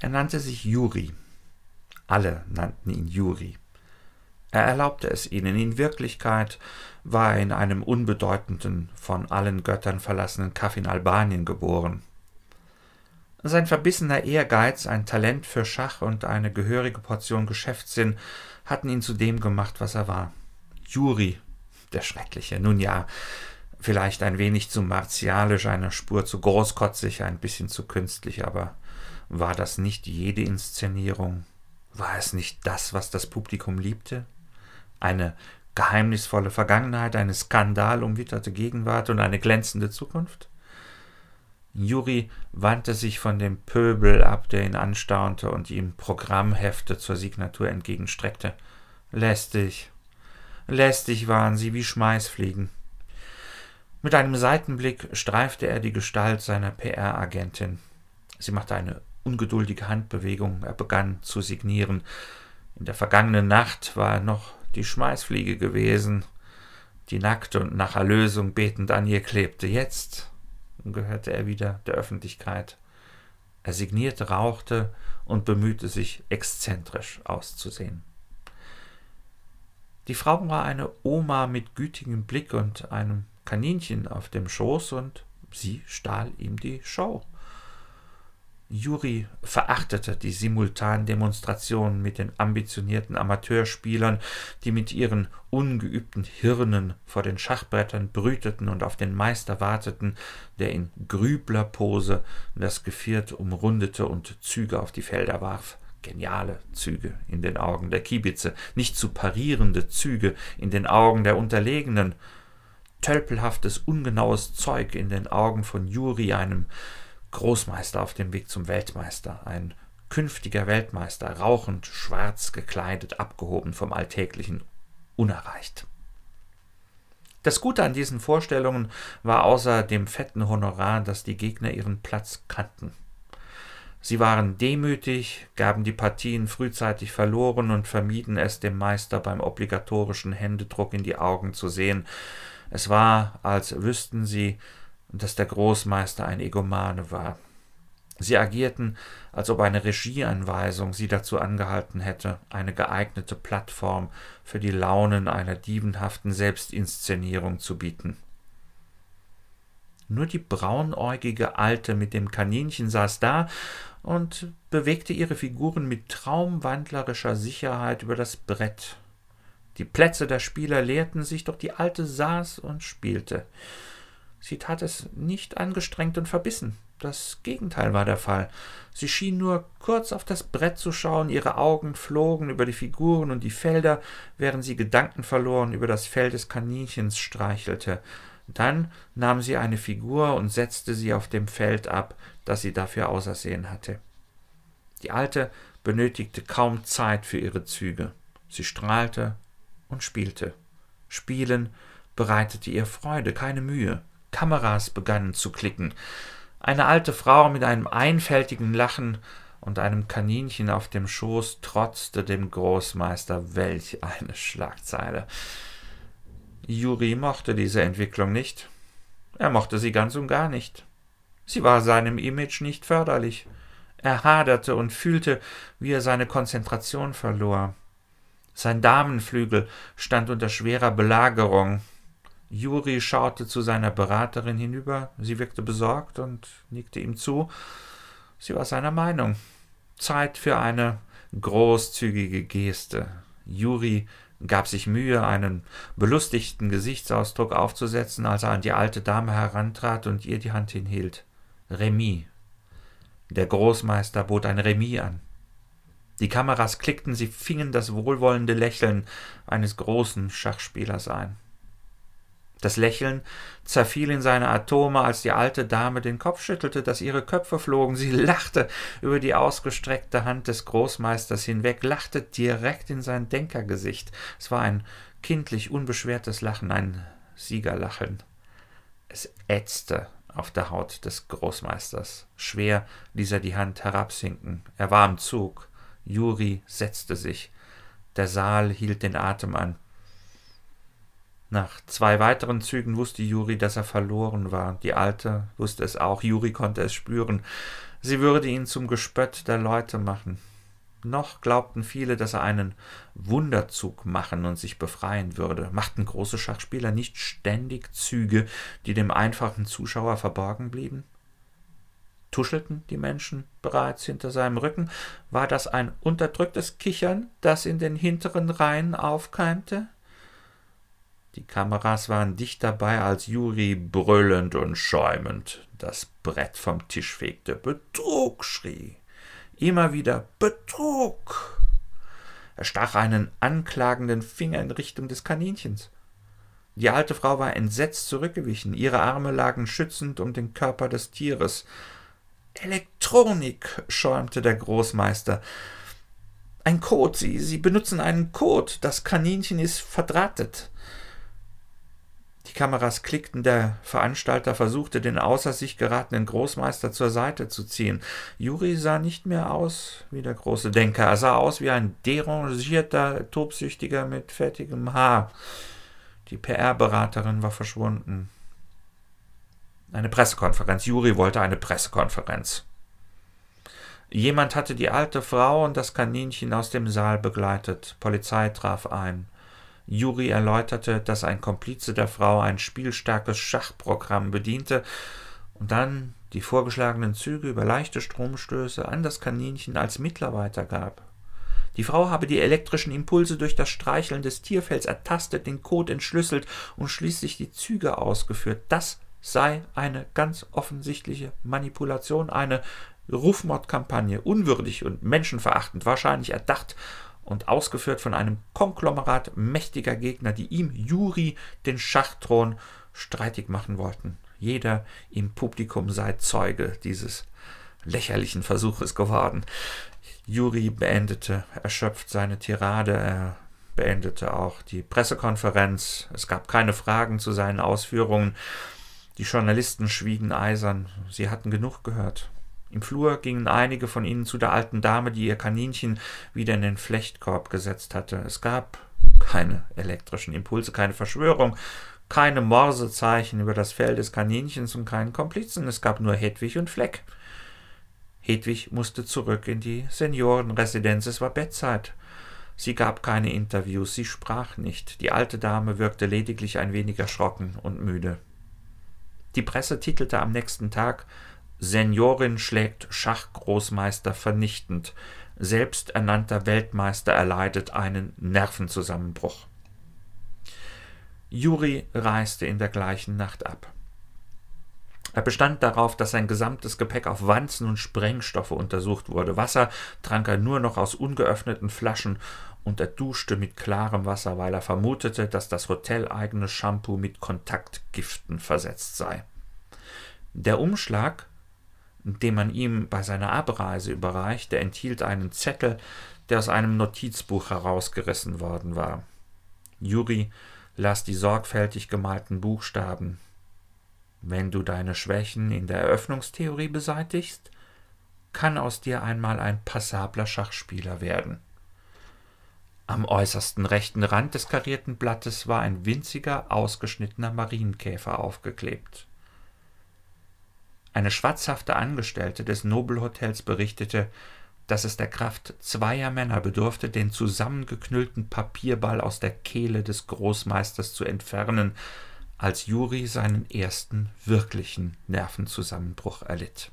Er nannte sich Juri. Alle nannten ihn Juri. Er erlaubte es ihnen. In Wirklichkeit war er in einem unbedeutenden, von allen Göttern verlassenen Kaff in Albanien geboren. Sein verbissener Ehrgeiz, ein Talent für Schach und eine gehörige Portion Geschäftssinn hatten ihn zu dem gemacht, was er war. Juri, der Schreckliche. Nun ja, vielleicht ein wenig zu martialisch, eine Spur zu großkotzig, ein bisschen zu künstlich, aber war das nicht jede Inszenierung? War es nicht das, was das Publikum liebte? Eine geheimnisvolle Vergangenheit, eine skandalumwitterte Gegenwart und eine glänzende Zukunft? Juri wandte sich von dem Pöbel ab, der ihn anstaunte und ihm Programmhefte zur Signatur entgegenstreckte. Lästig, lästig waren sie wie Schmeißfliegen. Mit einem Seitenblick streifte er die Gestalt seiner PR-Agentin. Sie machte eine ungeduldige Handbewegung, er begann zu signieren. In der vergangenen Nacht war er noch die Schmeißfliege gewesen, die nackt und nach Erlösung betend an ihr klebte. Jetzt gehörte er wieder der Öffentlichkeit. Er signierte, rauchte und bemühte sich, exzentrisch auszusehen. Die Frau war eine Oma mit gütigem Blick und einem Kaninchen auf dem Schoß, und sie stahl ihm die Show. Juri verachtete die simultanen Demonstrationen mit den ambitionierten Amateurspielern, die mit ihren ungeübten Hirnen vor den Schachbrettern brüteten und auf den Meister warteten, der in Grüblerpose das Geviert umrundete und Züge auf die Felder warf. Geniale Züge in den Augen der Kiebitze, nicht zu parierende Züge in den Augen der Unterlegenen, tölpelhaftes, ungenaues Zeug in den Augen von Juri, einem Großmeister auf dem Weg zum Weltmeister, ein künftiger Weltmeister, rauchend, schwarz gekleidet, abgehoben vom Alltäglichen, unerreicht. Das Gute an diesen Vorstellungen war außer dem fetten Honorar, dass die Gegner ihren Platz kannten. Sie waren demütig, gaben die Partien frühzeitig verloren und vermieden es dem Meister beim obligatorischen Händedruck in die Augen zu sehen. Es war, als wüssten sie, dass der Großmeister ein Egomane war. Sie agierten, als ob eine Regieanweisung sie dazu angehalten hätte, eine geeignete Plattform für die Launen einer diebenhaften Selbstinszenierung zu bieten. Nur die braunäugige Alte mit dem Kaninchen saß da und bewegte ihre Figuren mit traumwandlerischer Sicherheit über das Brett. Die Plätze der Spieler leerten sich, doch die Alte saß und spielte. Sie tat es nicht angestrengt und verbissen. Das Gegenteil war der Fall. Sie schien nur kurz auf das Brett zu schauen, ihre Augen flogen über die Figuren und die Felder, während sie gedankenverloren über das Fell des Kaninchens streichelte. Dann nahm sie eine Figur und setzte sie auf dem Feld ab, das sie dafür ausersehen hatte. Die Alte benötigte kaum Zeit für ihre Züge. Sie strahlte und spielte. Spielen bereitete ihr Freude, keine Mühe. Kameras begannen zu klicken. Eine alte Frau mit einem einfältigen Lachen und einem Kaninchen auf dem Schoß trotzte dem Großmeister. Welch eine Schlagzeile! Juri mochte diese Entwicklung nicht. Er mochte sie ganz und gar nicht. Sie war seinem Image nicht förderlich. Er haderte und fühlte, wie er seine Konzentration verlor. Sein Damenflügel stand unter schwerer Belagerung. Juri schaute zu seiner Beraterin hinüber. Sie wirkte besorgt und nickte ihm zu. Sie war seiner Meinung. Zeit für eine großzügige Geste. Juri gab sich Mühe, einen belustigten Gesichtsausdruck aufzusetzen, als er an die alte Dame herantrat und ihr die Hand hinhielt. Remis. Der Großmeister bot ein Remis an. Die Kameras klickten, sie fingen das wohlwollende Lächeln eines großen Schachspielers ein. Das Lächeln zerfiel in seine Atome, als die alte Dame den Kopf schüttelte, dass ihre Köpfe flogen. Sie lachte über die ausgestreckte Hand des Großmeisters hinweg, lachte direkt in sein Denkergesicht. Es war ein kindlich unbeschwertes Lachen, ein Siegerlachen. Es ätzte auf der Haut des Großmeisters. Schwer ließ er die Hand herabsinken. Er war im Zug. Juri setzte sich. Der Saal hielt den Atem an. Nach zwei weiteren Zügen wusste Juri, dass er verloren war. Die Alte wusste es auch. Juri konnte es spüren. Sie würde ihn zum Gespött der Leute machen. Noch glaubten viele, dass er einen Wunderzug machen und sich befreien würde. Machten große Schachspieler nicht ständig Züge, die dem einfachen Zuschauer verborgen blieben? Tuschelten die Menschen bereits hinter seinem Rücken? War das ein unterdrücktes Kichern, das in den hinteren Reihen aufkeimte? Die Kameras waren dicht dabei, als Juri brüllend und schäumend das Brett vom Tisch fegte. Betrug, schrie. Immer wieder Betrug. Er stach einen anklagenden Finger in Richtung des Kaninchens. Die alte Frau war entsetzt zurückgewichen, ihre Arme lagen schützend um den Körper des Tieres. Elektronik, schäumte der Großmeister. Ein Code, Sie, Sie benutzen einen Code. Das Kaninchen ist verdrahtet. Die Kameras klickten, der Veranstalter versuchte, den außer sich geratenen Großmeister zur Seite zu ziehen. Juri sah nicht mehr aus wie der große Denker, er sah aus wie ein derangierter Tobsüchtiger mit fettigem Haar. Die PR-Beraterin war verschwunden. Eine Pressekonferenz. Juri wollte eine Pressekonferenz. Jemand hatte die alte Frau und das Kaninchen aus dem Saal begleitet. Polizei traf ein. Juri erläuterte, dass ein Komplize der Frau ein spielstarkes Schachprogramm bediente und dann die vorgeschlagenen Züge über leichte Stromstöße an das Kaninchen als Mittler weitergab. Die Frau habe die elektrischen Impulse durch das Streicheln des Tierfells ertastet, den Code entschlüsselt und schließlich die Züge ausgeführt. Das sei eine ganz offensichtliche Manipulation, eine Rufmordkampagne, unwürdig und menschenverachtend, wahrscheinlich erdacht und ausgeführt von einem Konglomerat mächtiger Gegner, die ihm Juri den Schachthron streitig machen wollten. Jeder im Publikum sei Zeuge dieses lächerlichen Versuches geworden. Juri beendete erschöpft seine Tirade, er beendete auch die Pressekonferenz. Es gab keine Fragen zu seinen Ausführungen. Die Journalisten schwiegen eisern, sie hatten genug gehört. Im Flur gingen einige von ihnen zu der alten Dame, die ihr Kaninchen wieder in den Flechtkorb gesetzt hatte. Es gab keine elektrischen Impulse, keine Verschwörung, keine Morsezeichen über das Fell des Kaninchens und keinen Komplizen. Es gab nur Hedwig und Fleck. Hedwig musste zurück in die Seniorenresidenz. Es war Bettzeit. Sie gab keine Interviews, sie sprach nicht. Die alte Dame wirkte lediglich ein wenig erschrocken und müde. Die Presse titelte am nächsten Tag Seniorin schlägt Schachgroßmeister vernichtend. Selbsternannter Weltmeister erleidet einen Nervenzusammenbruch. Juri reiste in der gleichen Nacht ab. Er bestand darauf, dass sein gesamtes Gepäck auf Wanzen und Sprengstoffe untersucht wurde. Wasser trank er nur noch aus ungeöffneten Flaschen und er duschte mit klarem Wasser, weil er vermutete, dass das hoteleigene Shampoo mit Kontaktgiften versetzt sei. Der Umschlag den man ihm bei seiner Abreise überreichte, enthielt einen Zettel, der aus einem Notizbuch herausgerissen worden war. Juri las die sorgfältig gemalten Buchstaben. Wenn du deine Schwächen in der Eröffnungstheorie beseitigst, kann aus dir einmal ein passabler Schachspieler werden. Am äußersten rechten Rand des karierten Blattes war ein winziger, ausgeschnittener Marienkäfer aufgeklebt. Eine schwatzhafte Angestellte des Nobelhotels berichtete, dass es der Kraft zweier Männer bedurfte, den zusammengeknüllten Papierball aus der Kehle des Großmeisters zu entfernen, als Juri seinen ersten wirklichen Nervenzusammenbruch erlitt